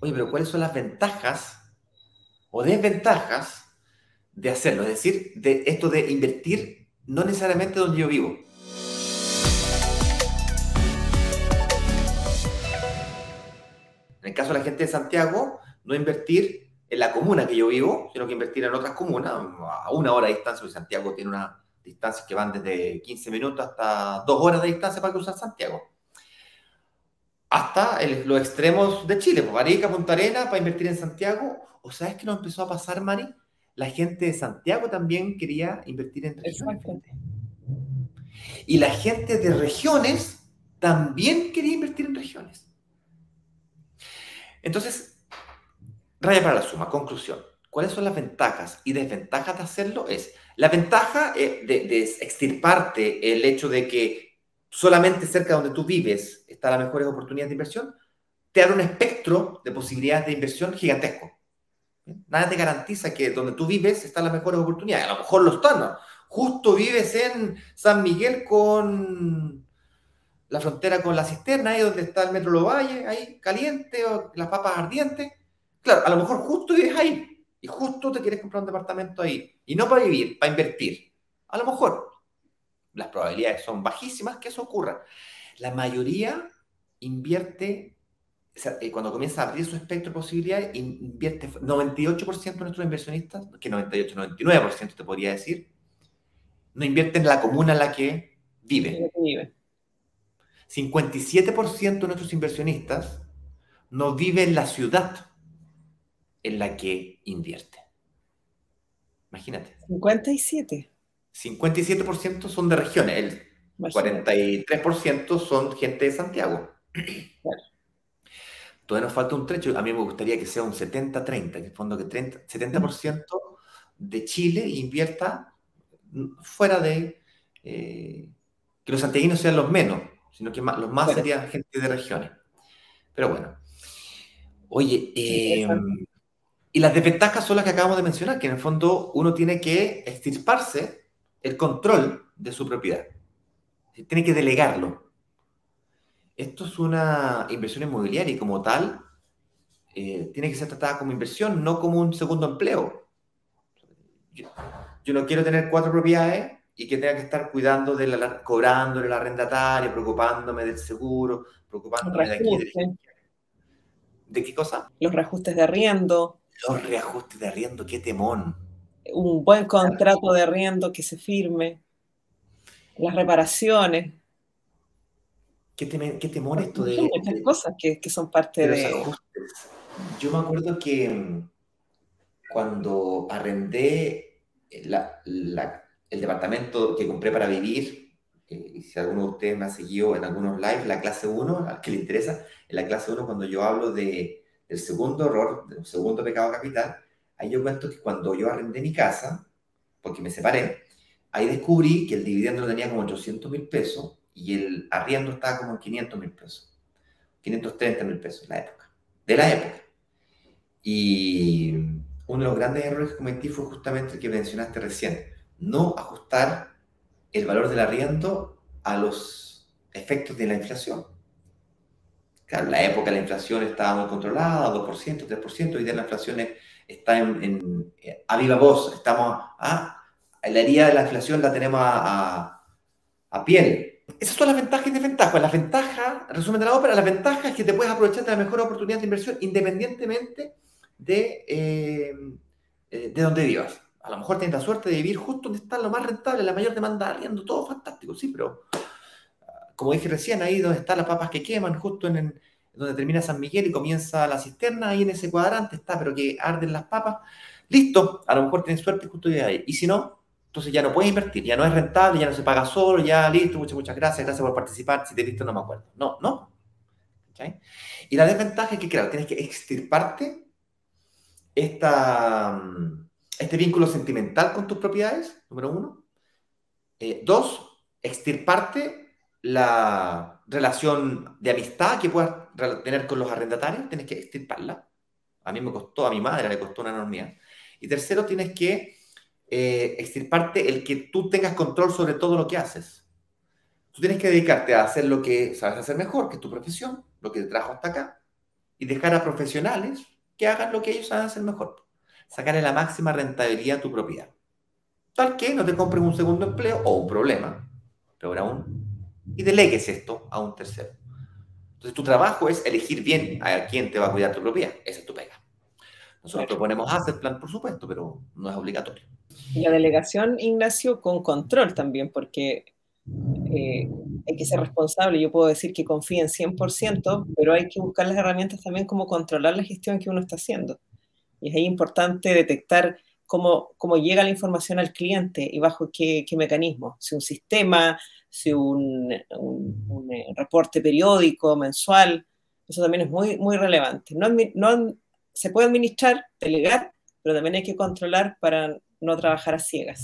oye, pero ¿cuáles son las ventajas o desventajas de hacerlo? Es decir, de esto de invertir no necesariamente donde yo vivo. En el caso de la gente de Santiago, no invertir en la comuna que yo vivo, sino que invertir en otras comunas a una hora de distancia, porque Santiago tiene unas distancias que van desde 15 minutos hasta dos horas de distancia para cruzar Santiago. Hasta los extremos de Chile, pues Marica, Punta Arena, para invertir en Santiago. ¿O sabes qué nos empezó a pasar, Mari? La gente de Santiago también quería invertir en regiones. Y la gente de regiones también quería invertir en regiones. Entonces, raya para la suma, conclusión. ¿Cuáles son las ventajas y desventajas de hacerlo? Es la ventaja eh, de, de extirparte el hecho de que solamente cerca de donde tú vives están las mejores oportunidades de inversión, te abre un espectro de posibilidades de inversión gigantesco. Nada te garantiza que donde tú vives están las mejores oportunidades. A lo mejor lo están. Justo vives en San Miguel con la frontera con la cisterna, ahí donde está el Metro Lovalle, ahí caliente, o las papas ardientes. Claro, a lo mejor justo vives ahí y justo te quieres comprar un departamento ahí. Y no para vivir, para invertir. A lo mejor. Las probabilidades son bajísimas que eso ocurra. La mayoría invierte, eh, cuando comienza a abrir su espectro de posibilidades, invierte 98% de nuestros inversionistas, que 98, 99% te podría decir, no invierten en la comuna en la que vive. 57% de nuestros inversionistas no viven en la ciudad en la que invierte. Imagínate. 57. 57% son de regiones, el 43% son gente de Santiago. Todavía nos falta un trecho, a mí me gustaría que sea un 70-30, en el fondo que 30, 70% de Chile invierta fuera de eh, que los santiaguinos sean los menos, sino que los más serían gente de regiones. Pero bueno. Oye, em, y las desventajas son las que acabamos de mencionar, que en el fondo uno tiene que extirparse el control de su propiedad. Tiene que delegarlo. Esto es una inversión inmobiliaria y como tal eh, tiene que ser tratada como inversión, no como un segundo empleo. Yo, no quiero tener cuatro propiedades y que tenga que estar cuidando de la, cobrándole el arrendatario, preocupándome del seguro, preocupándome de aquí. De, ¿De qué cosa? Los reajustes de arriendo. Los reajustes de arriendo, qué temón un buen contrato de arriendo que se firme, las reparaciones. ¿Qué, qué temor esto de...? muchas cosas que, son parte de... Yo me acuerdo que mm, cuando arrendé el departamento que compré para vivir, eh, y si alguno de ustedes me ha seguido en algunos lives, la clase 1, al que le interesa, en la clase 1 cuando yo hablo de, del segundo error, del segundo pecado capital, Ahí yo cuento que cuando yo arrendé mi casa, porque me separé, ahí descubrí que el dividendo lo tenía como 800 mil pesos y el arriendo estaba como en 500 mil pesos. 530 mil pesos en la época. De la época. Y uno de los grandes errores que cometí fue justamente el que mencionaste recién. No ajustar el valor del arriendo a los efectos de la inflación. En la época la inflación estaba muy controlada, 2%, 3%, hoy día la inflación es está en, a viva voz, estamos a, la herida de la inflación la tenemos a, piel. Esas son las ventajas y desventajas. Las ventajas, resumen de la ópera, las ventajas es que te puedes aprovechar de la mejor oportunidad de inversión independientemente de, eh, eh, de donde vivas. A lo mejor tienes la suerte de vivir justo donde está lo más rentable, la mayor demanda arriendo, todo fantástico, sí, pero como dije recién, ahí donde están las papas que queman, justo en, donde termina San Miguel y comienza la cisterna, ahí en ese cuadrante está, pero que arden las papas. Listo, a lo mejor tienes suerte justo ahí. Y si no, entonces ya no puedes invertir, ya no es rentable, ya no se paga solo, ya listo, muchas, muchas gracias, gracias por participar, si te visto no me acuerdo. No, no. Y la desventaja es que, claro, tienes que extirparte esta, este vínculo sentimental con tus propiedades, número uno. Eh, dos, extirparte la relación de amistad que puedas tener con los arrendatarios, tienes que extirparla. A mí me costó, a mi madre le costó una enormidad. Y tercero, tienes que eh, extirparte el que tú tengas control sobre todo lo que haces. Tú tienes que dedicarte a hacer lo que sabes hacer mejor, que es tu profesión, lo que te trajo hasta acá. y dejar a profesionales que hagan lo que ellos saben hacer mejor. Sacarle la máxima rentabilidad a tu propiedad. Tal que no te compres un segundo empleo o un problema, peor aún, y delegues esto a un tercero. Entonces tu trabajo es elegir bien a quién te va a cuidar tu propiedad. Esa es tu pega. Nosotros proponemos hacer plan, por supuesto, pero no es obligatorio. Y la delegación, Ignacio, con control también, porque eh, hay que ser responsable. Yo puedo decir que confío en 100%, pero hay que buscar las herramientas también como controlar la gestión que uno está haciendo. Y es ahí importante detectar cómo, cómo llega la información al cliente y bajo qué, qué mecanismo. Si un sistema, si un, un, eh, reporte periódico, mensual, eso también es muy, muy relevante. No, no, se puede administrar, delegar, pero también hay que controlar para no trabajar a ciegas.